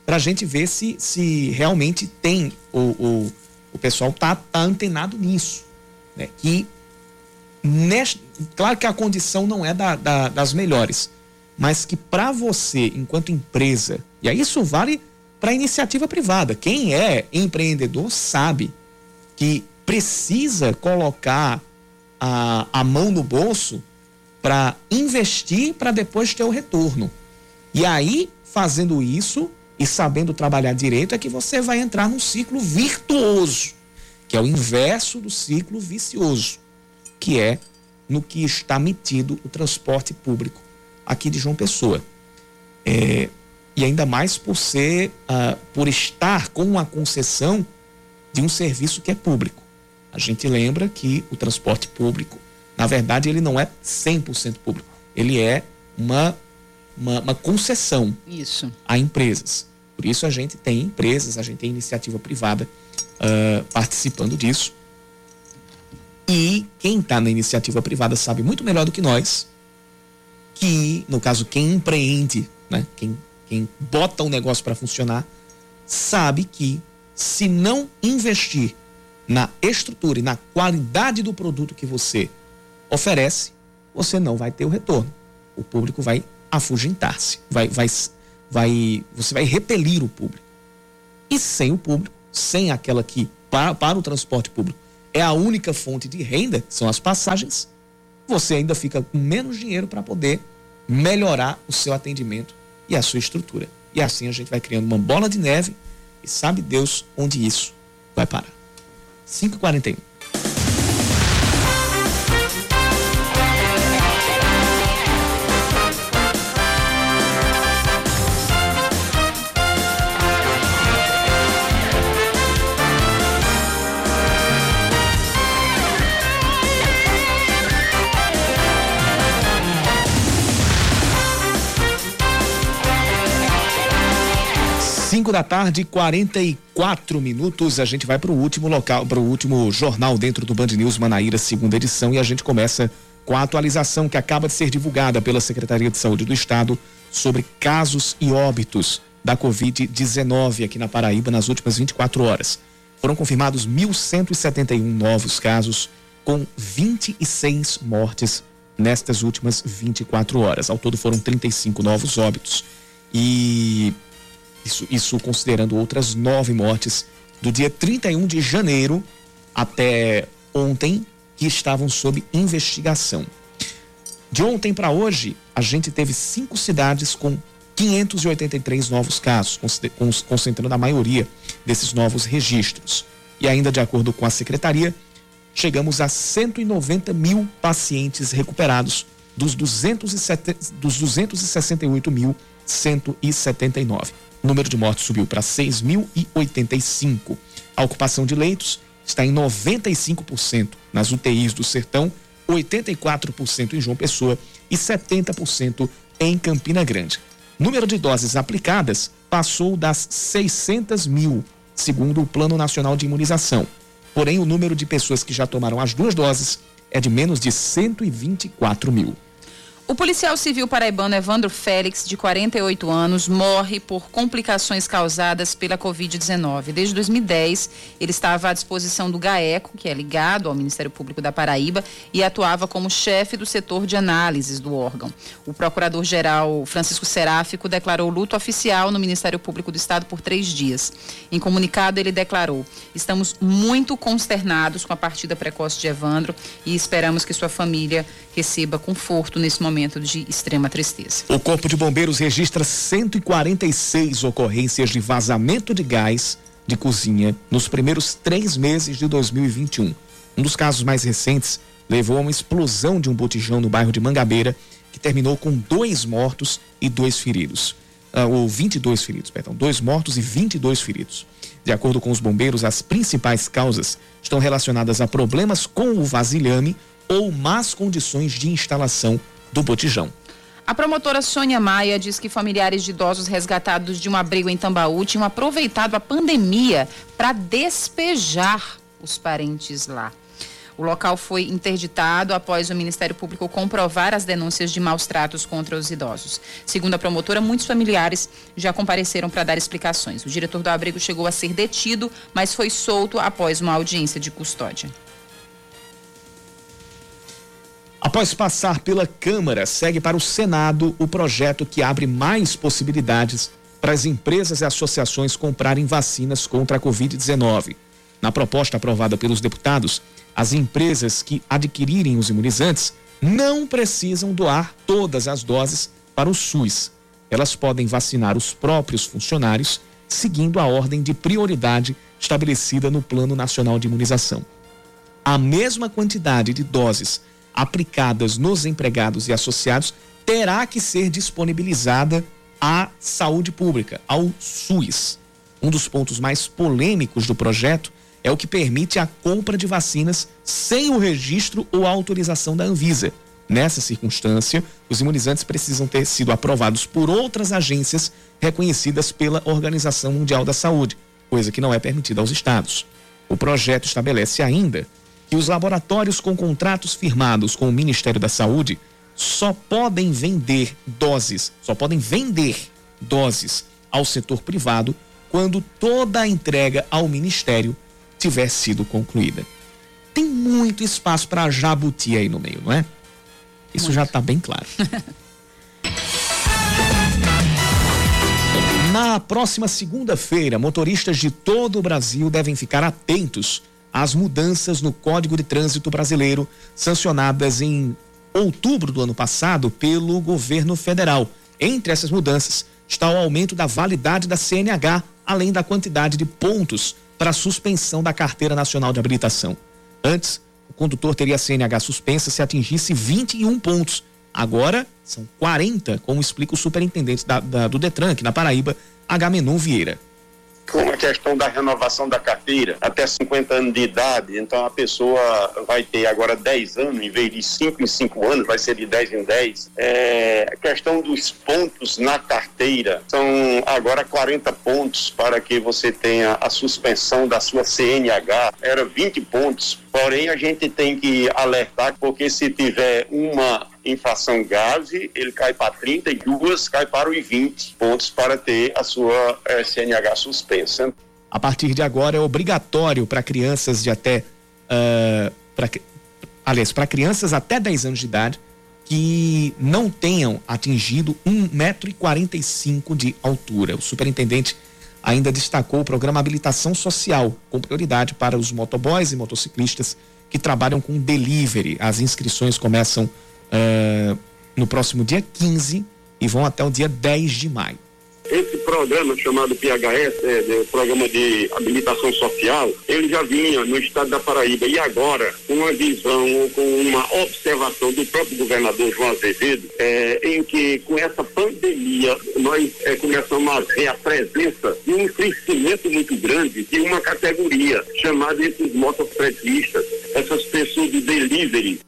a gente ver se, se realmente tem o, o, o pessoal tá, tá antenado nisso. Né? Que neste, claro que a condição não é da, da, das melhores, mas que para você, enquanto empresa, e aí isso vale para iniciativa privada. Quem é empreendedor sabe que precisa colocar a, a mão no bolso para investir para depois ter o retorno. E aí, fazendo isso e sabendo trabalhar direito, é que você vai entrar num ciclo virtuoso, que é o inverso do ciclo vicioso, que é no que está metido o transporte público aqui de João Pessoa. É, e ainda mais por ser, uh, por estar com uma concessão de um serviço que é público. A gente lembra que o transporte público na verdade, ele não é 100% público. Ele é uma, uma, uma, concessão isso. a empresas. Por isso a gente tem empresas, a gente tem iniciativa privada uh, participando disso. E quem está na iniciativa privada sabe muito melhor do que nós que, no caso, quem empreende, né, quem, quem bota o negócio para funcionar, sabe que se não investir na estrutura e na qualidade do produto que você oferece, você não vai ter o retorno. O público vai afugentar-se, vai, vai, vai, você vai repelir o público. E sem o público, sem aquela que, para, para o transporte público, é a única fonte de renda, que são as passagens, você ainda fica com menos dinheiro para poder melhorar o seu atendimento e a sua estrutura. E assim a gente vai criando uma bola de neve e sabe Deus onde isso vai parar. 5h41. 5 da tarde, 44 minutos. A gente vai para o último local, para o último jornal dentro do Band News Manaíra, segunda edição, e a gente começa com a atualização que acaba de ser divulgada pela Secretaria de Saúde do Estado sobre casos e óbitos da Covid-19 aqui na Paraíba nas últimas 24 horas. Foram confirmados 1.171 novos casos, com 26 mortes nestas últimas 24 horas. Ao todo foram 35 novos óbitos. E isso, isso considerando outras nove mortes do dia 31 de janeiro até ontem que estavam sob investigação. De ontem para hoje, a gente teve cinco cidades com 583 novos casos, concentrando a maioria desses novos registros. E ainda de acordo com a secretaria, chegamos a 190 mil pacientes recuperados dos, 207, dos 268.179. O número de mortes subiu para 6.085. A ocupação de leitos está em 95% nas UTIs do Sertão, 84% em João Pessoa e 70% em Campina Grande. O número de doses aplicadas passou das 600 mil, segundo o Plano Nacional de Imunização. Porém, o número de pessoas que já tomaram as duas doses é de menos de 124 mil. O policial civil paraibano Evandro Félix, de 48 anos, morre por complicações causadas pela Covid-19. Desde 2010, ele estava à disposição do GAECO, que é ligado ao Ministério Público da Paraíba, e atuava como chefe do setor de análises do órgão. O procurador-geral Francisco Seráfico declarou luto oficial no Ministério Público do Estado por três dias. Em comunicado, ele declarou: Estamos muito consternados com a partida precoce de Evandro e esperamos que sua família receba conforto nesse momento momento de extrema tristeza. O Corpo de Bombeiros registra 146 ocorrências de vazamento de gás de cozinha nos primeiros três meses de 2021. Um dos casos mais recentes levou a uma explosão de um botijão no bairro de Mangabeira, que terminou com dois mortos e dois feridos. Uh, ou 22 feridos, perdão. Dois mortos e 22 feridos. De acordo com os bombeiros, as principais causas estão relacionadas a problemas com o vasilhame ou más condições de instalação do botijão. A promotora Sônia Maia diz que familiares de idosos resgatados de um abrigo em Tambaú tinham aproveitado a pandemia para despejar os parentes lá. O local foi interditado após o Ministério Público comprovar as denúncias de maus tratos contra os idosos. Segundo a promotora, muitos familiares já compareceram para dar explicações. O diretor do abrigo chegou a ser detido, mas foi solto após uma audiência de custódia. Após passar pela Câmara, segue para o Senado o projeto que abre mais possibilidades para as empresas e associações comprarem vacinas contra a Covid-19. Na proposta aprovada pelos deputados, as empresas que adquirirem os imunizantes não precisam doar todas as doses para o SUS. Elas podem vacinar os próprios funcionários, seguindo a ordem de prioridade estabelecida no Plano Nacional de Imunização. A mesma quantidade de doses aplicadas nos empregados e associados terá que ser disponibilizada à saúde pública, ao SUS. Um dos pontos mais polêmicos do projeto é o que permite a compra de vacinas sem o registro ou autorização da Anvisa. Nessa circunstância, os imunizantes precisam ter sido aprovados por outras agências reconhecidas pela Organização Mundial da Saúde, coisa que não é permitida aos estados. O projeto estabelece ainda que os laboratórios com contratos firmados com o Ministério da Saúde só podem vender doses, só podem vender doses ao setor privado quando toda a entrega ao Ministério tiver sido concluída. Tem muito espaço para jabuti aí no meio, não é? Isso muito. já está bem claro. Na próxima segunda-feira, motoristas de todo o Brasil devem ficar atentos as mudanças no Código de Trânsito Brasileiro, sancionadas em outubro do ano passado pelo governo federal. Entre essas mudanças está o aumento da validade da CNH, além da quantidade de pontos para a suspensão da Carteira Nacional de Habilitação. Antes, o condutor teria a CNH suspensa se atingisse 21 pontos. Agora, são 40, como explica o superintendente da, da, do Detran, aqui na Paraíba, H. Menon Vieira com a questão da renovação da carteira até 50 anos de idade, então a pessoa vai ter agora 10 anos, em vez de 5 em 5 anos, vai ser de 10 em 10. É, a questão dos pontos na carteira, são agora 40 pontos para que você tenha a suspensão da sua CNH, era 20 pontos, porém a gente tem que alertar, porque se tiver uma inflação grave, ele cai para 32, cai para os 20 pontos para ter a sua eh, CNH suspensa. A partir de agora é obrigatório para crianças de até. Uh, pra, aliás, para crianças até 10 anos de idade que não tenham atingido 1,45m de altura. O superintendente ainda destacou o programa Habilitação Social, com prioridade para os motoboys e motociclistas que trabalham com delivery. As inscrições começam uh, no próximo dia 15 e vão até o dia 10 de maio. Esse programa chamado PHS, é, é, Programa de Habilitação Social, ele já vinha no estado da Paraíba e agora, com uma visão, com uma observação do próprio governador João Azevedo, é, em que com essa pandemia nós é, começamos a ver a presença de um crescimento muito grande de uma categoria chamada esses motociclistas, essas pessoas de delivery.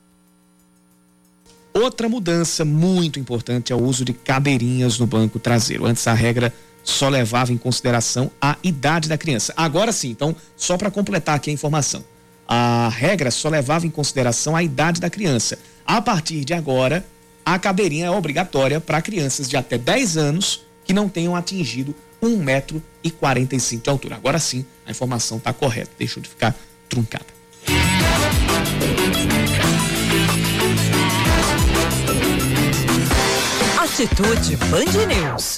Outra mudança muito importante é o uso de cadeirinhas no banco traseiro. Antes a regra só levava em consideração a idade da criança. Agora sim, então, só para completar aqui a informação. A regra só levava em consideração a idade da criança. A partir de agora, a cadeirinha é obrigatória para crianças de até 10 anos que não tenham atingido 1,45 metro e 45 de altura. Agora sim, a informação está correta, deixou de ficar truncada. Atitude Band News.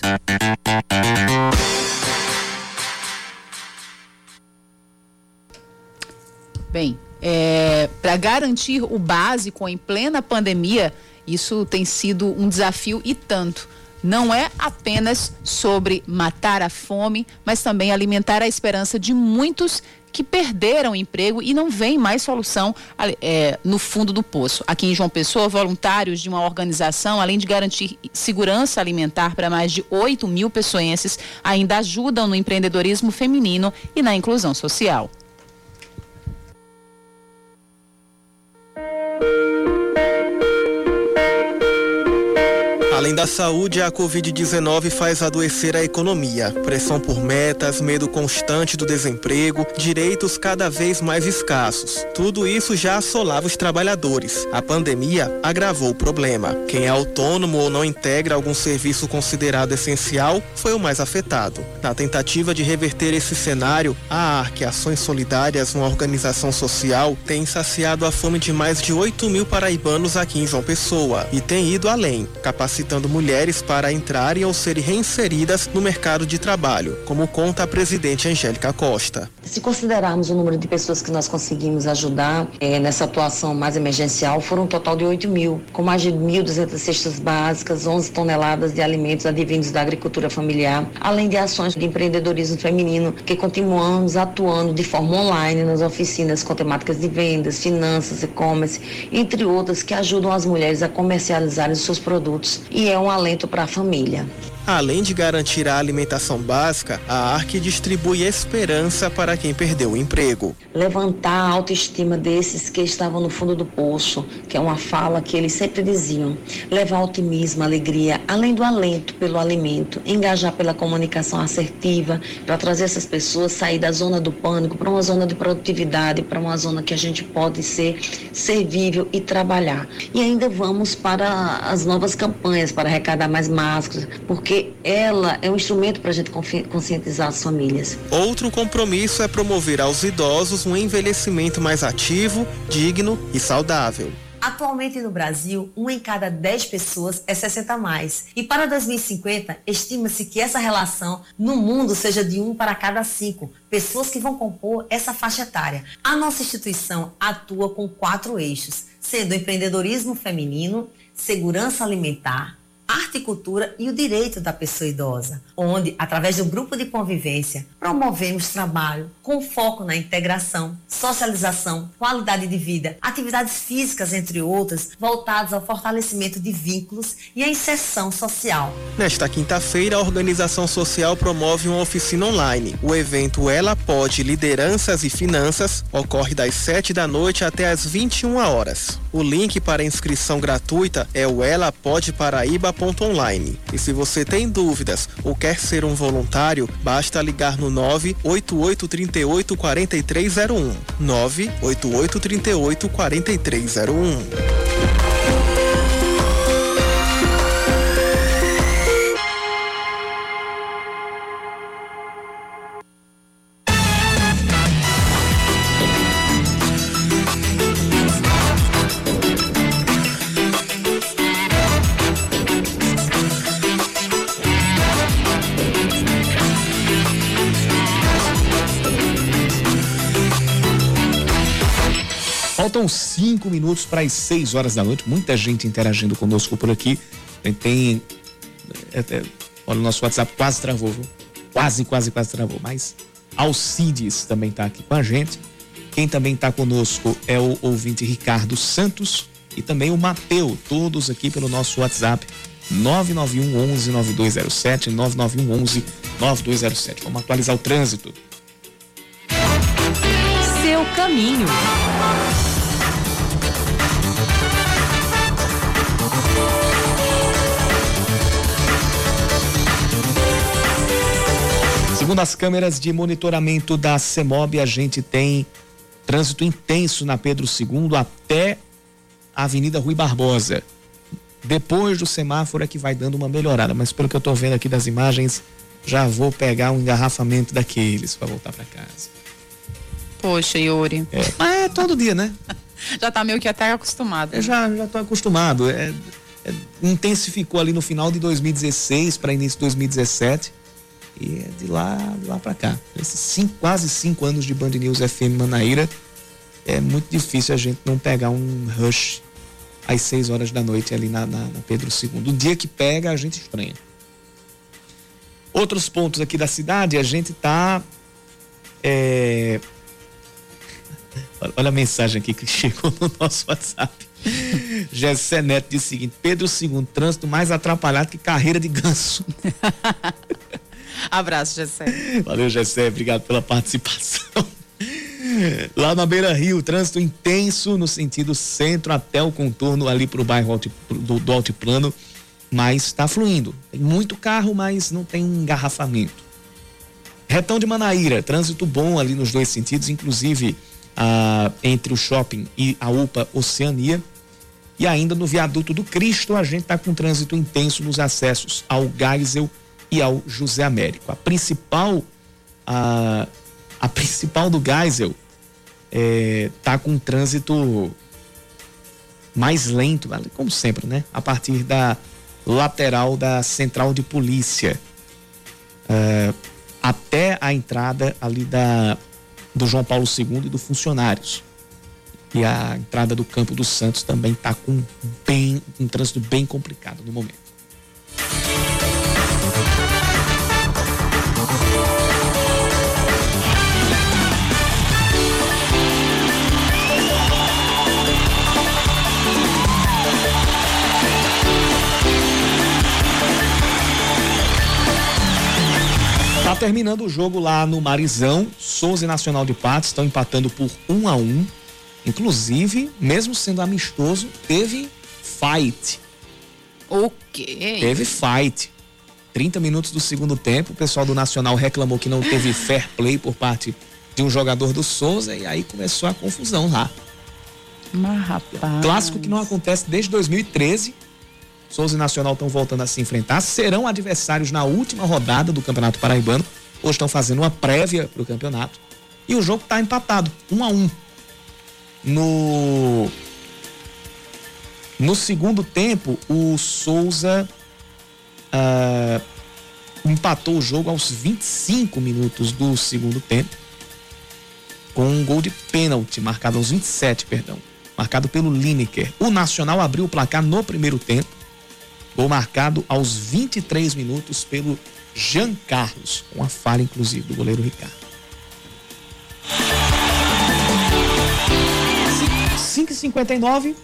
Bem, é, para garantir o básico em plena pandemia, isso tem sido um desafio e tanto. Não é apenas sobre matar a fome, mas também alimentar a esperança de muitos que perderam emprego e não vem mais solução é, no fundo do poço. Aqui em João Pessoa, voluntários de uma organização, além de garantir segurança alimentar para mais de 8 mil pessoenses, ainda ajudam no empreendedorismo feminino e na inclusão social. Além da saúde, a Covid-19 faz adoecer a economia. Pressão por metas, medo constante do desemprego, direitos cada vez mais escassos. Tudo isso já assolava os trabalhadores. A pandemia agravou o problema. Quem é autônomo ou não integra algum serviço considerado essencial foi o mais afetado. Na tentativa de reverter esse cenário, a ARC Ações Solidárias, uma organização social, tem saciado a fome de mais de 8 mil paraibanos aqui em João Pessoa e tem ido além, capacitando capacitando mulheres para entrarem ou serem reinseridas no mercado de trabalho, como conta a presidente Angélica Costa. Se considerarmos o número de pessoas que nós conseguimos ajudar é, nessa atuação mais emergencial, foram um total de 8 mil, com mais de 1.200 cestas básicas, 11 toneladas de alimentos advindos da agricultura familiar, além de ações de empreendedorismo feminino, que continuamos atuando de forma online nas oficinas com temáticas de vendas, finanças, e-commerce, entre outras que ajudam as mulheres a comercializarem seus produtos e é um alento para a família. Além de garantir a alimentação básica, a ARC distribui esperança para quem perdeu o emprego. Levantar a autoestima desses que estavam no fundo do poço, que é uma fala que eles sempre diziam. Levar otimismo, alegria, além do alento pelo alimento, engajar pela comunicação assertiva, para trazer essas pessoas sair da zona do pânico para uma zona de produtividade, para uma zona que a gente pode ser servível e trabalhar. E ainda vamos para as novas campanhas para arrecadar mais máscaras, porque ela é um instrumento para a gente conscientizar as famílias. Outro compromisso é promover aos idosos um envelhecimento mais ativo, digno e saudável. Atualmente no Brasil, uma em cada 10 pessoas é 60 mais. E para 2050, estima-se que essa relação no mundo seja de um para cada cinco pessoas que vão compor essa faixa etária. A nossa instituição atua com quatro eixos, sendo empreendedorismo feminino, segurança alimentar, arte e cultura e o direito da pessoa idosa, onde, através do grupo de convivência, promovemos trabalho com foco na integração, socialização, qualidade de vida, atividades físicas, entre outras, voltadas ao fortalecimento de vínculos e à inserção social. Nesta quinta-feira, a organização social promove uma oficina online. O evento Ela Pode Lideranças e Finanças ocorre das 7 da noite até as 21 horas. O link para inscrição gratuita é o elapodeparaiba.online. E se você tem dúvidas ou quer ser um voluntário, basta ligar no 98838 4301. 98838 4301. Cinco minutos para as seis horas da noite. Muita gente interagindo conosco por aqui. Tem. tem é, é, olha, o nosso WhatsApp quase travou, viu? Quase, quase, quase travou. Mas Alcides também está aqui com a gente. Quem também está conosco é o ouvinte Ricardo Santos e também o Mateu, todos aqui pelo nosso WhatsApp 991 11 9207 991 11 9207. Vamos atualizar o trânsito. Seu caminho. Segundo as câmeras de monitoramento da CEMOB, a gente tem trânsito intenso na Pedro II até a Avenida Rui Barbosa. Depois do semáforo é que vai dando uma melhorada, mas pelo que eu tô vendo aqui das imagens, já vou pegar um engarrafamento daqueles para voltar para casa. Poxa, Yuri. É, mas é todo dia, né? já tá meio que até acostumado. Eu já, já tô acostumado. É, é, intensificou ali no final de 2016 para início de 2017. E é de lá, lá para cá. Esses cinco, quase cinco anos de Band News FM Manaíra, é muito difícil a gente não pegar um rush às 6 horas da noite ali na, na, na Pedro II. O dia que pega, a gente estranha. Outros pontos aqui da cidade, a gente tá. É... Olha a mensagem aqui que chegou no nosso WhatsApp. Gessé Neto disse o seguinte: Pedro II, trânsito mais atrapalhado que carreira de ganso. Abraço, Gessé. Valeu, Gessé, obrigado pela participação. Lá na Beira Rio, trânsito intenso no sentido centro até o contorno ali para o bairro do, do Altiplano, mas está fluindo. Tem muito carro, mas não tem engarrafamento. Retão de Manaíra, trânsito bom ali nos dois sentidos, inclusive ah, entre o shopping e a UPA Oceania. E ainda no viaduto do Cristo, a gente está com trânsito intenso nos acessos ao Geisel e ao José Américo. A principal, a, a principal do Geisel é, tá com um trânsito mais lento, como sempre, né? A partir da lateral da central de polícia é, até a entrada ali da do João Paulo II e do funcionários. E a entrada do Campo dos Santos também está com bem um trânsito bem complicado no momento. Terminando o jogo lá no Marizão. Souza e Nacional de Patos estão empatando por um a um. Inclusive, mesmo sendo amistoso, teve fight. O quê? Teve fight. 30 minutos do segundo tempo, o pessoal do Nacional reclamou que não teve fair play por parte de um jogador do Souza e aí começou a confusão lá. Mas, rapaz. Clássico que não acontece desde 2013 Souza e Nacional estão voltando a se enfrentar, serão adversários na última rodada do Campeonato Paraibano. Hoje estão fazendo uma prévia para o campeonato. E o jogo está empatado, um a um. No no segundo tempo, o Souza uh, empatou o jogo aos 25 minutos do segundo tempo, com um gol de pênalti, marcado aos 27, perdão, marcado pelo Lineker. O Nacional abriu o placar no primeiro tempo, Gol marcado aos 23 minutos pelo Jean Carlos, com a falha inclusive do goleiro Ricardo. 5h59,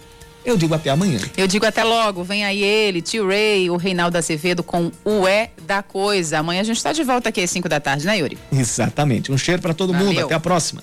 eu digo até amanhã. Eu digo até logo. Vem aí ele, tio Ray, o Reinaldo Azevedo com o É da Coisa. Amanhã a gente está de volta aqui às 5 da tarde, né, Yuri? Exatamente. Um cheiro para todo Valeu. mundo. Até a próxima.